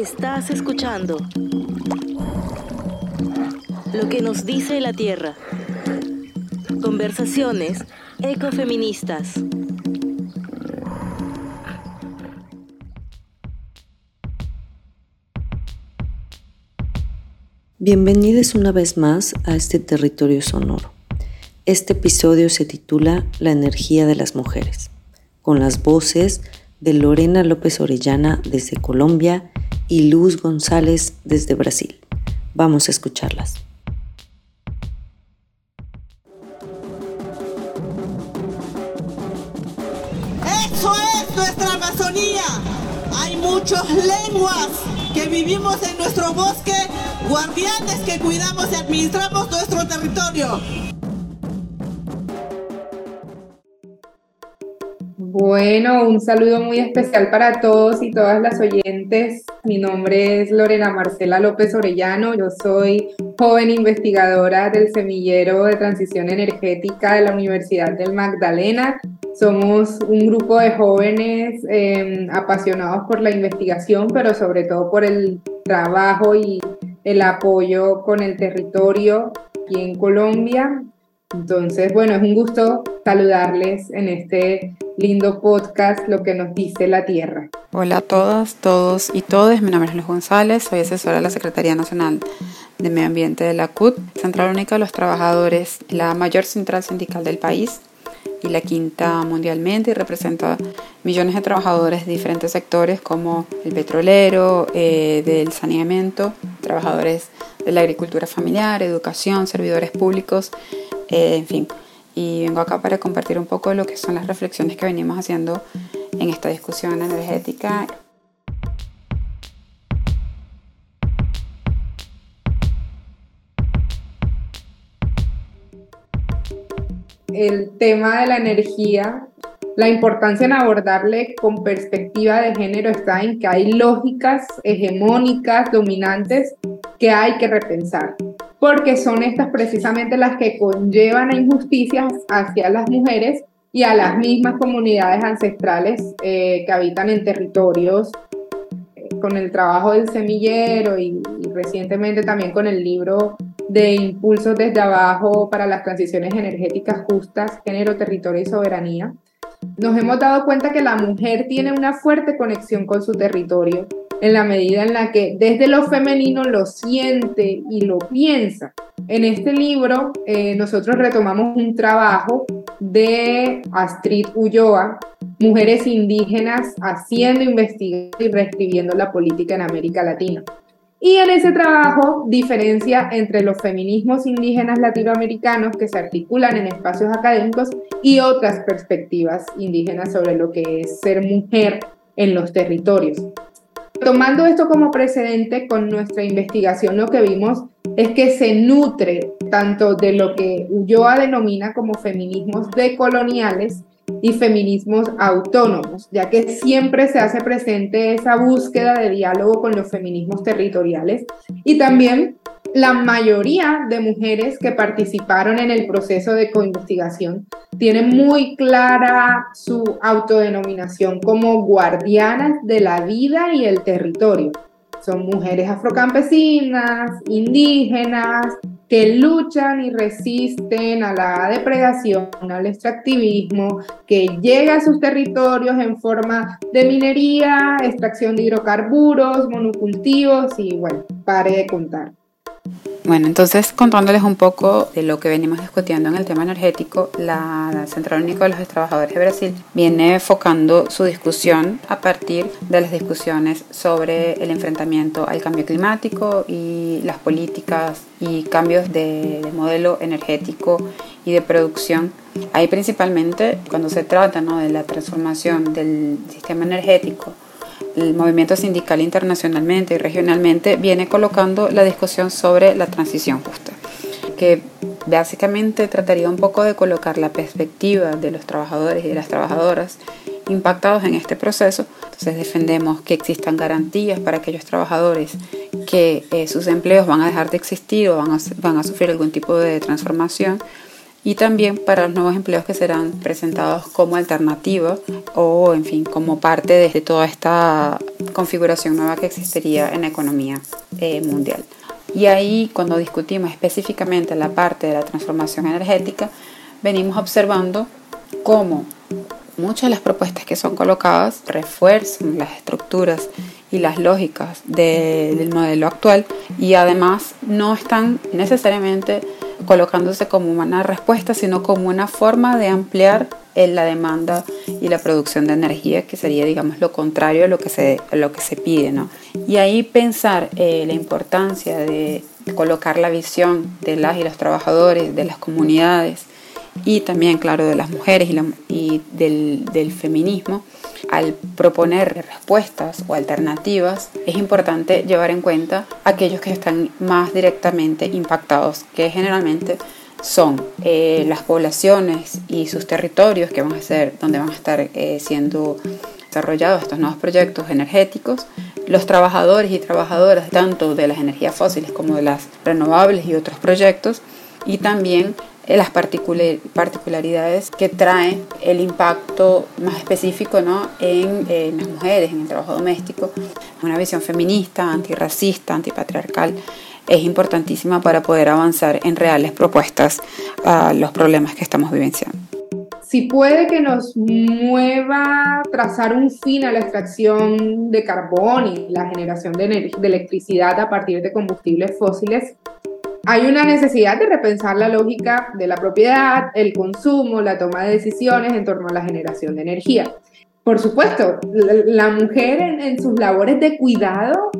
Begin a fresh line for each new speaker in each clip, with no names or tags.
Estás escuchando lo que nos dice la Tierra. Conversaciones ecofeministas.
Bienvenidos una vez más a este territorio sonoro. Este episodio se titula La energía de las mujeres, con las voces de Lorena López Orellana desde Colombia y Luz González desde Brasil. Vamos a escucharlas.
Hay muchas lenguas que vivimos en nuestro bosque, guardianes que cuidamos y administramos nuestro territorio.
Bueno, un saludo muy especial para todos y todas las oyentes. Mi nombre es Lorena Marcela López Orellano. Yo soy joven investigadora del Semillero de Transición Energética de la Universidad del Magdalena somos un grupo de jóvenes em, apasionados por la investigación, pero sobre todo por el trabajo y el apoyo con el territorio aquí en Colombia. Entonces, bueno, es un gusto saludarles en este lindo podcast, Lo que nos dice la Tierra.
Hola a todas, todos y todes. Mi nombre es Luis González, soy asesora de la Secretaría Nacional de Medio Ambiente de la CUT, Central Única de los Trabajadores, la mayor central sindical del país y la quinta mundialmente y representa millones de trabajadores de diferentes sectores como el petrolero, eh, del saneamiento, trabajadores de la agricultura familiar, educación, servidores públicos, eh, en fin. Y vengo acá para compartir un poco lo que son las reflexiones que venimos haciendo en esta discusión energética.
El tema de la energía, la importancia en abordarle con perspectiva de género está en que hay lógicas hegemónicas, dominantes, que hay que repensar, porque son estas precisamente las que conllevan a injusticias hacia las mujeres y a las mismas comunidades ancestrales eh, que habitan en territorios eh, con el trabajo del semillero y, y, recientemente también con el libro de impulsos desde abajo para las transiciones energéticas justas, género, territorio y soberanía, nos hemos dado cuenta que la mujer tiene una fuerte conexión con su territorio en la medida en la que desde lo femenino lo siente y lo piensa. En este libro eh, nosotros retomamos un trabajo de Astrid Ulloa, Mujeres indígenas haciendo investigación y reescribiendo la política en América Latina. Y en ese trabajo diferencia entre los feminismos indígenas latinoamericanos que se articulan en espacios académicos y otras perspectivas indígenas sobre lo que es ser mujer en los territorios. Tomando esto como precedente con nuestra investigación, lo que vimos es que se nutre tanto de lo que Ulloa denomina como feminismos decoloniales y feminismos autónomos, ya que siempre se hace presente esa búsqueda de diálogo con los feminismos territoriales y también la mayoría de mujeres que participaron en el proceso de coinvestigación tienen muy clara su autodenominación como guardianas de la vida y el territorio. Son mujeres afrocampesinas, indígenas, que luchan y resisten a la depredación, al extractivismo, que llega a sus territorios en forma de minería, extracción de hidrocarburos, monocultivos y bueno, pare de contar.
Bueno, entonces contándoles un poco de lo que venimos discutiendo en el tema energético, la Central Única de los Trabajadores de Brasil viene enfocando su discusión a partir de las discusiones sobre el enfrentamiento al cambio climático y las políticas y cambios de, modelo energético y de producción. Ahí principalmente cuando se trata ¿no? de la transformación del sistema energético el movimiento sindical internacionalmente y regionalmente viene colocando la discusión sobre la transición justa, que básicamente trataría un poco de colocar la perspectiva de los trabajadores y de las trabajadoras impactados en este proceso. Entonces defendemos que existan garantías para aquellos trabajadores que eh, sus empleos van a dejar de existir o van a, van a sufrir algún tipo de transformación y también para los nuevos empleos que serán presentados como alternativa o, en fin, como parte de toda esta configuración nueva que existiría en la economía eh, mundial. Y ahí, cuando discutimos específicamente la parte de la transformación energética, venimos observando cómo muchas de las propuestas que son colocadas refuerzan las estructuras y las lógicas del modelo actual y además no están necesariamente colocándose como una respuesta, sino como una forma de ampliar la demanda y la producción de energía, que sería, digamos, lo contrario a lo que se, lo que se pide. ¿no? Y ahí pensar eh, la importancia de colocar la visión de las y los trabajadores, de las comunidades y también, claro, de las mujeres y, del feminismo, al proponer respuestas o alternativas, es importante llevar en cuenta aquellos que están más directamente impactados, que generalmente son eh, las poblaciones y sus territorios que van a ser donde van a estar eh, siendo desarrollados estos nuevos proyectos energéticos, los trabajadores y trabajadoras tanto de las energías fósiles como de las renovables y otros proyectos, y también las particularidades que trae el impacto más específico ¿no? en, en, las mujeres, en el trabajo doméstico, una visión feminista, antirracista, antipatriarcal, es importantísima para poder avanzar en reales propuestas a los problemas que estamos vivenciando.
Si puede que nos mueva trazar un fin a la extracción de carbón y la generación de, de electricidad a partir de combustibles fósiles, hay una necesidad de repensar la lógica de la propiedad, el consumo, la toma de decisiones en torno a la generación de energía. Por supuesto, la, mujer en, sus labores de cuidado,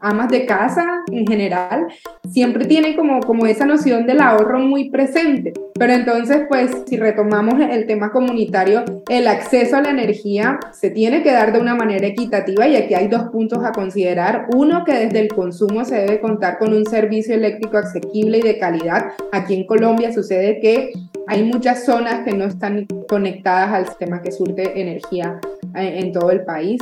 amas de casa en general, siempre tiene como, como esa noción del ahorro muy presente. Pero entonces, pues, si retomamos el tema comunitario, el acceso a la energía se tiene que dar de una manera equitativa y aquí hay dos puntos a considerar. Uno, que desde el consumo se debe contar con un servicio eléctrico asequible y de calidad. Aquí en Colombia sucede que hay muchas zonas que no están conectadas al sistema que surte energía eh, en todo el país.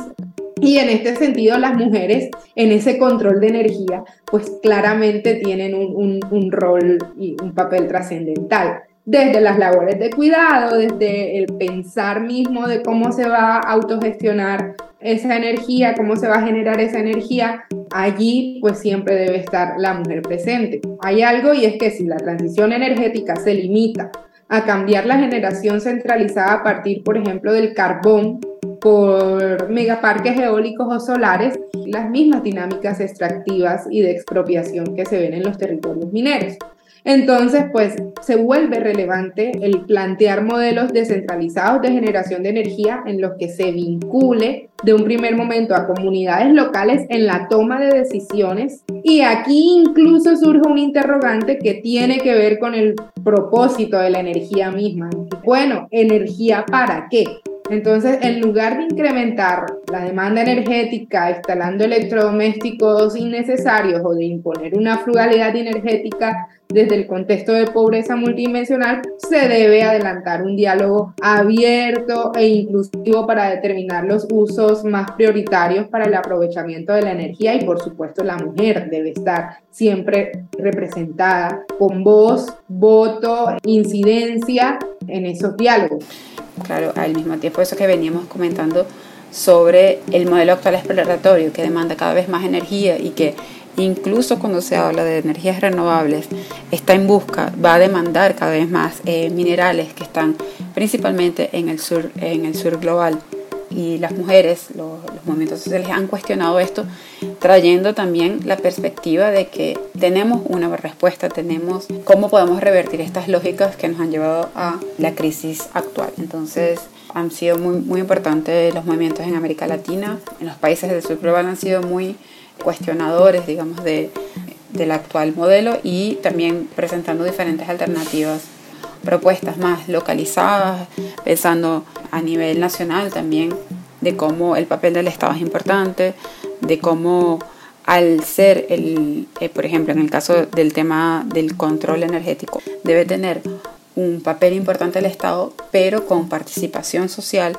Y en este sentido, las mujeres en ese control de energía, pues claramente tienen un, un, rol y un papel trascendental. Desde las labores de cuidado, desde el pensar mismo de cómo se va a autogestionar esa energía, cómo se va a generar esa energía, allí pues siempre debe estar la mujer presente. Hay algo y es que si la transición energética se limita a cambiar la generación centralizada a partir, por ejemplo, del carbón por megaparques eólicos o solares, las mismas dinámicas extractivas y de expropiación que se ven en los territorios mineros. Entonces, pues se vuelve relevante el plantear modelos descentralizados de generación de energía en los que se vincule de un primer momento a comunidades locales en la toma de decisiones. Y aquí incluso surge un interrogante que tiene que ver con el propósito de la energía misma. Bueno, ¿energía para qué? Entonces, en lugar de incrementar la demanda energética instalando electrodomésticos innecesarios o de imponer una frugalidad energética desde el contexto de pobreza multidimensional, se debe adelantar un diálogo abierto e inclusivo para determinar los usos más prioritarios para el aprovechamiento de la energía. Y por supuesto la mujer debe estar siempre representada con voz, voto, incidencia en esos diálogos.
Claro, al mismo tiempo eso que veníamos comentando sobre el modelo actual exploratorio que demanda cada vez más energía y que incluso cuando se habla de energías renovables, está en busca, va a demandar cada vez más eh, minerales que están principalmente en el sur, en el sur global. Y las mujeres, los, los movimientos sociales han cuestionado esto, trayendo también la perspectiva de que tenemos una respuesta, tenemos cómo podemos revertir estas lógicas que nos han llevado a la crisis actual. Entonces, han sido muy, muy importantes los movimientos en América Latina, en los países del sur global han sido muy cuestionadores, digamos, de, del actual modelo y también presentando diferentes alternativas, propuestas más localizadas, pensando a nivel nacional también de cómo el papel del Estado es importante, de cómo al ser, el, eh, por ejemplo, en el caso del tema del control energético, debe tener un papel importante el Estado, pero con participación social.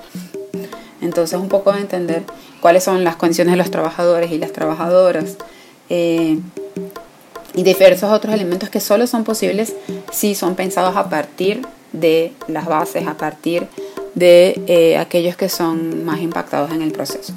Entonces, un poco de entender cuáles son las condiciones de los trabajadores y las trabajadoras eh, y diversos otros elementos que solo son posibles si son pensados a partir de las bases, a partir de eh, aquellos que son más impactados en el proceso.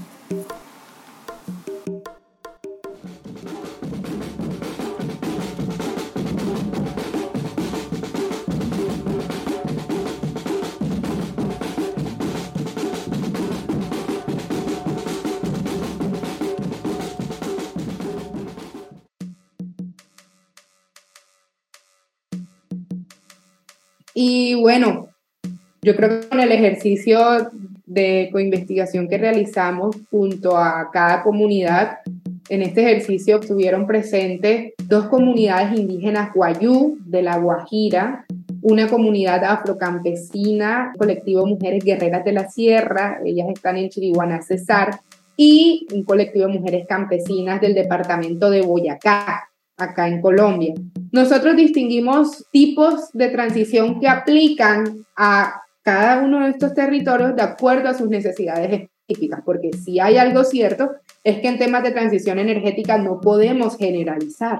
Y bueno, yo creo que con el ejercicio de coinvestigación que realizamos junto a cada comunidad, en este ejercicio estuvieron presentes dos comunidades indígenas guayú de la Guajira, una comunidad afrocampesina, colectivo Mujeres Guerreras de la Sierra, ellas están en Chiriguaná, Cesar, y un colectivo de mujeres campesinas del departamento de Boyacá, acá en Colombia. Nosotros distinguimos tipos de transición que aplican a cada uno de estos territorios de acuerdo a sus necesidades específicas, porque si hay algo cierto es que en temas de transición energética no podemos generalizar.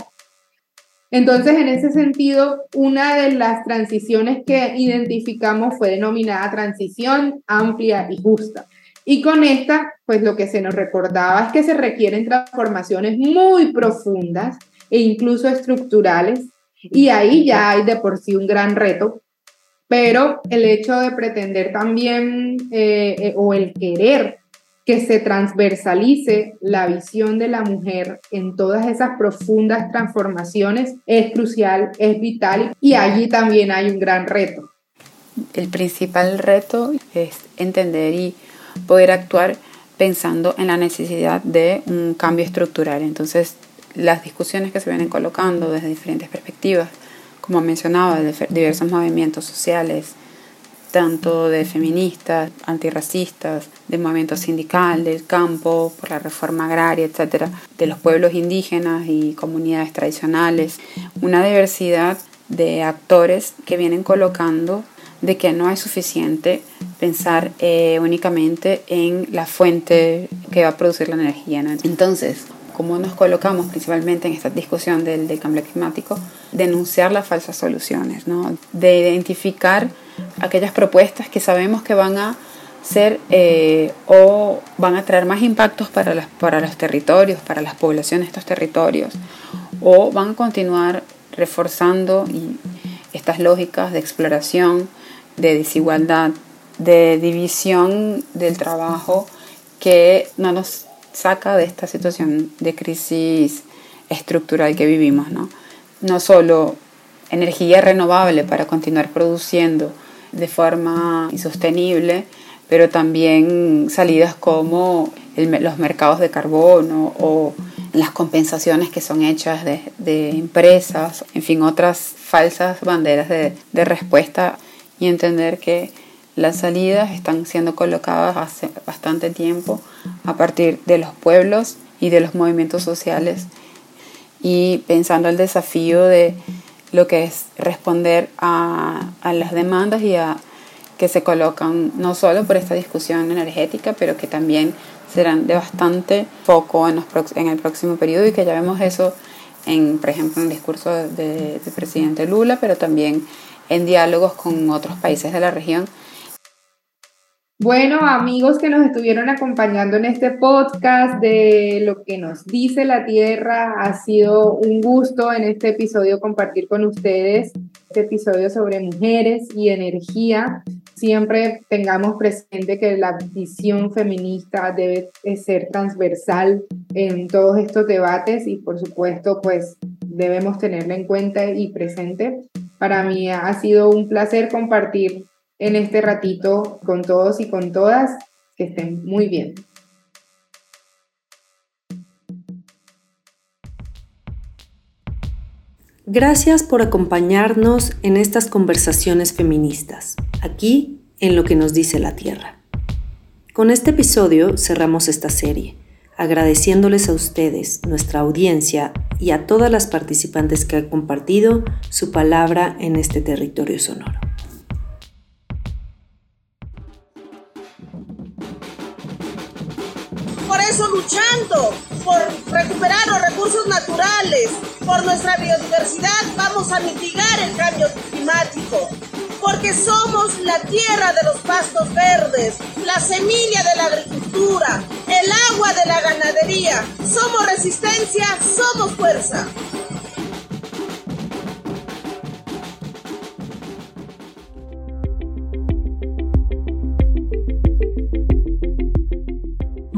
Entonces, en ese sentido, una de las transiciones que identificamos fue denominada transición amplia y justa. Y con esta, pues lo que se nos recordaba es que se requieren transformaciones muy profundas e incluso estructurales, y ahí ya hay de por sí un gran reto, pero el hecho de pretender también eh, eh, o el querer que se transversalice la visión de la mujer en todas esas profundas transformaciones es crucial, es vital y allí también hay un gran reto.
El principal reto es entender y poder actuar pensando en la necesidad de un cambio estructural. Entonces, las discusiones que se vienen colocando desde diferentes perspectivas como mencionaba, de diversos movimientos sociales, tanto de feministas, antirracistas, del movimiento sindical, del campo, por la reforma agraria, etcétera, de los pueblos indígenas y comunidades tradicionales, una diversidad de actores que vienen colocando de que no es suficiente pensar eh, únicamente en la fuente que va a producir la energía. Entonces, como nos colocamos principalmente en esta discusión del, cambio climático, denunciar las falsas soluciones, ¿no? de identificar aquellas propuestas que sabemos que van a ser eh, o van a traer más impactos para, las, para los territorios, para las poblaciones de estos territorios, o van a continuar reforzando estas lógicas de exploración, de desigualdad, de división del trabajo que no nos saca de esta situación de crisis estructural que vivimos, ¿no? No solo energía renovable para continuar produciendo de forma insostenible, pero también salidas como los mercados de carbono o las compensaciones que son hechas de, empresas, en fin, otras falsas banderas de, de respuesta y entender que las salidas están siendo colocadas hace bastante tiempo a partir de los pueblos y de los movimientos sociales y pensando el desafío de lo que es responder a, las demandas y a que se colocan no solo por esta discusión energética, pero que también serán de bastante foco en, en el próximo periodo y que ya vemos eso en, por ejemplo, en el discurso del de presidente Lula, pero también en diálogos con otros países de la región
bueno, amigos que nos estuvieron acompañando en este podcast de lo que nos dice la Tierra, ha sido un gusto en este episodio compartir con ustedes este episodio sobre mujeres y energía. Siempre tengamos presente que la visión feminista debe ser transversal en todos estos debates y por supuesto pues debemos tenerla en cuenta y presente. Para mí ha sido un placer compartir en este ratito con todos y con todas. Que estén muy bien.
Gracias por acompañarnos en estas conversaciones feministas, aquí en lo que nos dice la Tierra. Con este episodio cerramos esta serie, agradeciéndoles a ustedes, nuestra audiencia y a todas las participantes que han compartido su palabra en este territorio sonoro.
Luchando por recuperar los recursos naturales, por nuestra biodiversidad, vamos a mitigar el cambio climático. Porque somos la tierra de los pastos verdes, la semilla de la agricultura, el agua de la ganadería. Somos resistencia, somos fuerza.